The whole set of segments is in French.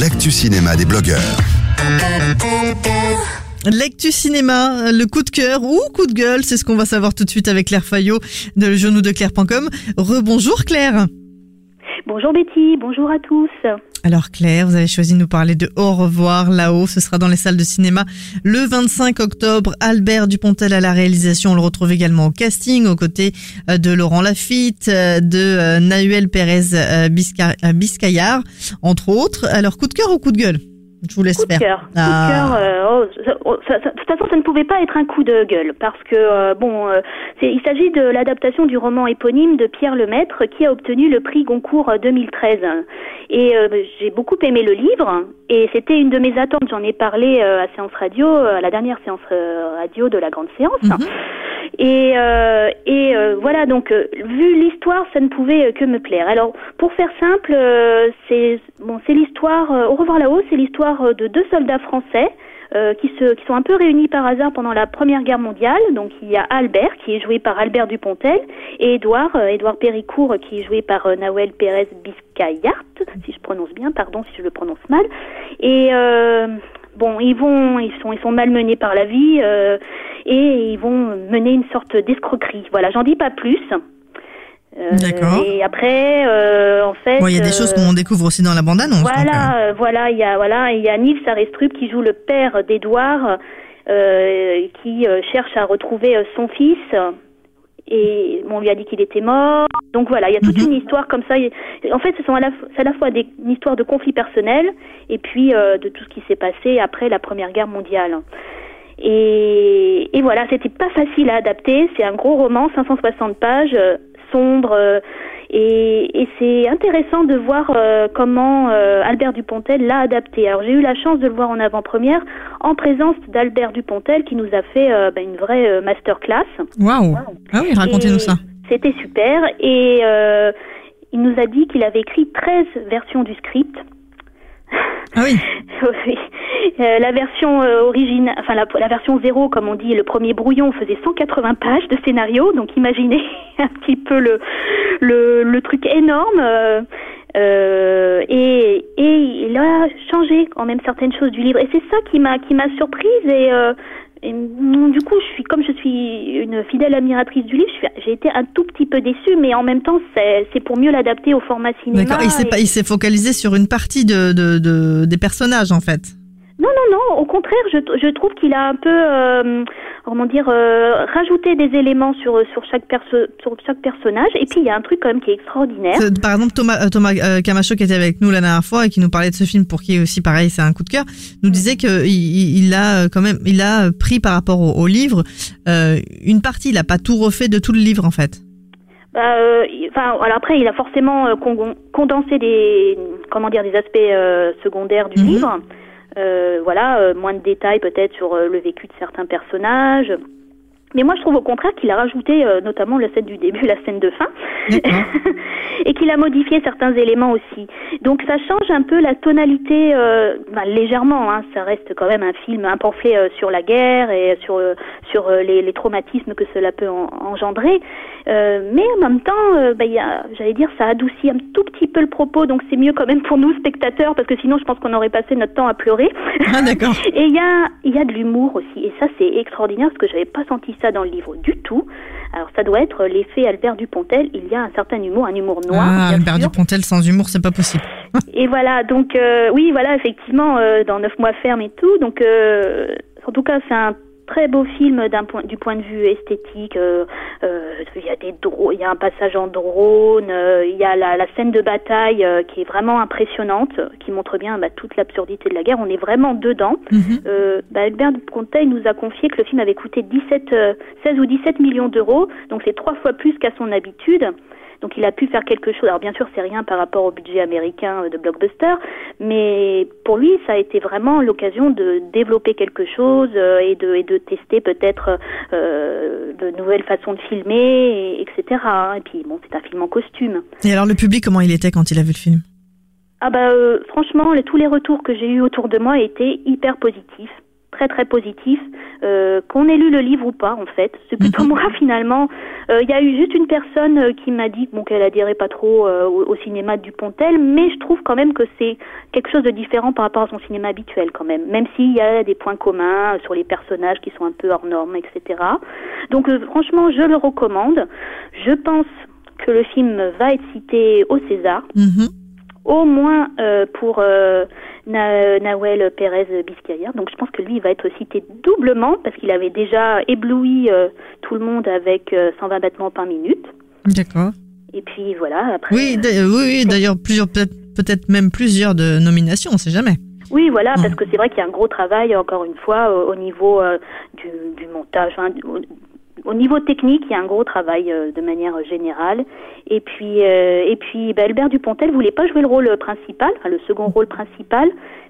l'actu cinéma des blogueurs. Lectu cinéma, le coup de cœur ou coup de gueule, c'est ce qu'on va savoir tout de suite avec Claire Fayot de legenou-de-claire.com. Rebonjour Claire. Bonjour Betty, bonjour à tous. Alors Claire, vous avez choisi de nous parler de Au revoir là-haut. Ce sera dans les salles de cinéma le 25 octobre. Albert Dupontel à la réalisation. On le retrouve également au casting aux côtés euh, de Laurent Lafitte, euh, de euh, Nahuel Pérez Biscayard, entre autres. Alors coup de cœur ou coup de gueule? Je vous laisse coup de faire. Cœur. Coup de cœur. oh, ça, oh, ça, ça, de toute façon, ça ne pouvait pas être un coup de gueule parce que bon, il s'agit de l'adaptation du roman éponyme de Pierre Lemaître qui a obtenu le prix Goncourt 2013. Et j'ai beaucoup aimé le livre et c'était une de mes attentes. J'en ai parlé à séance radio, à la dernière séance radio de la grande séance. Mhm. Et, euh, et euh, voilà, donc euh, vu l'histoire, ça ne pouvait que me plaire. Alors, pour faire simple, c'est bon, c'est l'histoire. Au revoir là-haut, c'est l'histoire de deux soldats français. qui, se, qui sont un peu réunis par hasard pendant la Première Guerre mondiale. Donc il y a Albert qui est joué par Albert Dupontel et Édouard, Édouard Péricourt qui est joué par Nawel Pérez Biscayart, si je prononce bien, pardon si je le prononce mal. Et bon, ils vont, ils sont, ils sont malmenés par la vie euh, et ils vont mener une sorte d'escroquerie. Voilà, j'en dis pas plus. Euh, D'accord. Et après, euh, en fait, il y a des choses qu'on découvre aussi dans la bande-annonce. Voilà, voilà, il y a, voilà, il y a Nils Sarestrup qui joue le père d'Edouard, qui cherche à retrouver son fils et on lui a dit qu'il était mort. Donc voilà, il y a toute Mhm. une histoire comme ça. En fait, ce sont à la, c'est à la fois des, une histoire de conflit personnel et puis euh, de tout ce qui s'est passé après la Première Guerre mondiale. Et, et voilà, c'était pas facile à adapter. C'est un gros roman, 560 pages, euh, sombre. euh, et, et c'est intéressant de voir euh, comment euh, Albert Dupontel l'a adapté. Alors j'ai eu la chance de le voir en avant-première en présence d'Albert Dupontel qui nous a fait euh, bah, une vraie masterclass. Waouh. Ah oui, racontez-nous ça. C'était super. Et il nous a dit qu'il avait écrit 13 versions du script. Ah oui. Oui. Euh, la version euh, origine, enfin la, la version zéro, comme on dit, le premier brouillon faisait 180 pages de scénario, donc imaginez un petit peu le le, le truc énorme. euh, euh, et, et il a changé quand même certaines choses du livre. Et c'est ça qui m'a qui m'a surprise et, euh, et, du coup, je suis comme je suis une fidèle admiratrice du livre, j'ai été un tout petit peu déçue, mais en même temps, c'est c'est pour mieux l'adapter au format cinéma. D'accord. Il s'est et- focalisé sur une partie de, de, de- des personnages en fait. Non, non, non. Au contraire, je, je trouve qu'il a un peu, euh, comment dire, euh, rajouté des éléments sur sur chaque perso sur chaque personnage. Et puis il y a un truc quand même qui est extraordinaire. Par exemple, Thomas, euh, Thomas euh, Camacho qui était avec nous la dernière fois et qui nous parlait de ce film pour qui aussi pareil c'est un coup de cœur, nous disait que il, a euh, quand même il a euh, pris par rapport au, au livre euh, une partie, il a pas tout refait de tout le livre en fait. Bah, euh, enfin, alors après, il a forcément euh, con- condensé des, comment dire, des aspects euh, secondaires du Mhm. livre. Euh, voilà, euh, moins de détails peut-être sur euh, le vécu de certains personnages. Mais moi, je trouve au contraire qu'il a rajouté euh, notamment la scène du début, la scène de fin, et qu'il a modifié certains éléments aussi. Donc ça change un peu la tonalité, euh, ben, légèrement. Hein, ça reste quand même un film, un pamphlet euh, sur la guerre et sur euh, sur euh, les, les traumatismes que cela peut en- engendrer. Euh, mais en même temps, ben, j'allais dire, ça adoucit un tout petit peu le propos. Donc c'est mieux quand même pour nous spectateurs, parce que sinon, je pense qu'on aurait passé notre temps à pleurer. Ah d'accord. Et il y a, il y a de l'humour aussi. Et ça, c'est extraordinaire parce que j'avais pas senti ça dans le livre du tout. Alors, ça doit être l'effet Albert Dupontel. Il y a un certain humour, un humour noir. Ah, Albert sûr. Dupontel sans humour, c'est pas possible. Et voilà, donc, euh, oui, voilà, effectivement, euh, dans neuf mois ferme et tout. Donc, euh, en tout cas, c'est un très beau film d'un point, du point de vue esthétique. Euh, euh, il y a des il y a un passage en drone, euh, il y a la, la, scène de bataille qui est vraiment impressionnante, qui montre bien bah, toute l'absurdité de la guerre. On est vraiment dedans. Mhm. bah, Albert Dupontel nous a confié que le film avait coûté 17, 16 ou 17 millions d'euros, donc c'est trois fois plus qu'à son habitude. Donc il a pu faire quelque chose. Alors bien sûr, c'est rien par rapport au budget américain de blockbuster, mais pour lui, ça a été vraiment l'occasion de développer quelque chose euh, et de, et de tester peut-être euh, de nouvelles façons de filmer, et, etc. Et puis bon, c'est un film en costume. Et alors le public, comment il était quand il a vu le film? Ah bah euh, franchement, les, tous les retours que j'ai eus autour de moi étaient hyper positifs très très positif, euh, qu'on ait lu le livre ou pas en fait. C'est plutôt moi finalement. Il y a eu juste une personne euh, qui m'a dit bon qu'elle adhérait pas trop euh, au, au, cinéma du Pontel, mais je trouve quand même que c'est quelque chose de différent par rapport à son cinéma habituel quand même, même s'il y a des points communs sur les personnages qui sont un peu hors normes, etc. Donc euh, franchement, je le recommande. Je pense que le film va être cité au César. Mhm. Au moins euh, pour euh, Na Nawel Pérez Biscayar. Donc je pense que lui il va être cité doublement parce qu'il avait déjà ébloui euh, tout le monde avec 120 battements par minute. D'accord. Et puis voilà, après. Oui, oui, d'ailleurs, plusieurs, peut-être même plusieurs de nominations, on sait jamais. Oui, voilà, parce que c'est vrai qu'il y a un gros travail, encore une fois, au, au niveau du, du, montage, hein, au, au, niveau technique, il y a un gros travail euh, de manière générale. Et puis, euh, et puis, bah, Albert Dupontel voulait pas jouer le rôle principal, enfin, le second rôle principal,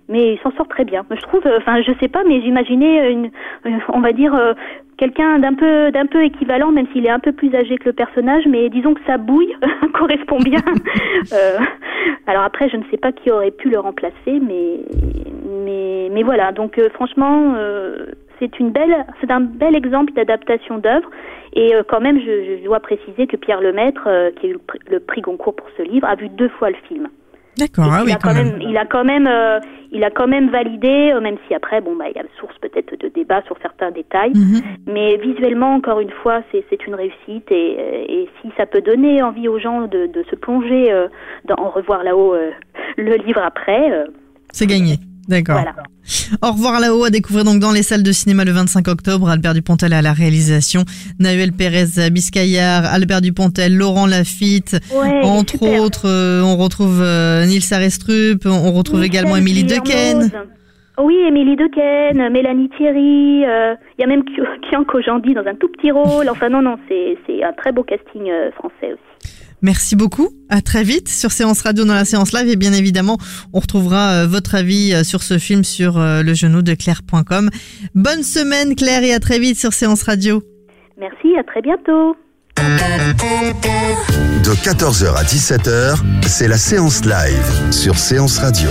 mais il s'en sort très bien. Je trouve, enfin, je sais pas, mais j'imaginais une, on va dire, euh, quelqu'un d'un peu, d'un peu équivalent, même s'il est un peu plus âgé que le personnage, mais disons que sa bouille correspond bien. euh, alors après, je ne sais pas qui aurait pu le remplacer, mais, mais, mais voilà. Donc, euh, franchement, euh, c'est une belle, c'est un bel exemple d'adaptation d'œuvre. Et euh, quand même, je, je, dois préciser que Pierre Lemaître, euh, qui a eu le prix, le prix, Goncourt pour ce livre, a vu deux fois le film. D'accord, ah il oui, a quand même, il a quand même, euh, il a quand même validé, même si après, bon, bah, il y a source peut-être de débat sur certains détails, mm -hmm. mais visuellement, encore une fois, c'est une réussite et, et, si ça peut donner envie aux gens de, de se plonger dans en revoir là-haut le livre après, c'est gagné. D'accord. Voilà. Au revoir là-haut à découvrir donc dans les salles de cinéma le 25 octobre. Albert Dupontel à la réalisation, Nahuel Pérez Biscayar, Albert Dupontel, Laurent Lafitte, ouais, entre super. autres. Euh, on retrouve euh, Nils Arestrup, on retrouve Michel également Émilie Dequesne. Oui, Émilie Dequesne, Mélanie Thierry, il euh, y a même Kian Kojandi dans un tout petit rôle. Enfin non, non, c'est un très beau casting français aussi. Merci beaucoup. À très vite sur Séance Radio dans la séance live et bien évidemment, on retrouvera euh, votre avis euh, sur ce film sur euh, le genou de claire.com. Bonne semaine Claire et à très vite sur Séance Radio. Merci, à très bientôt. De 14h à 17h, c'est la séance live sur Séance Radio.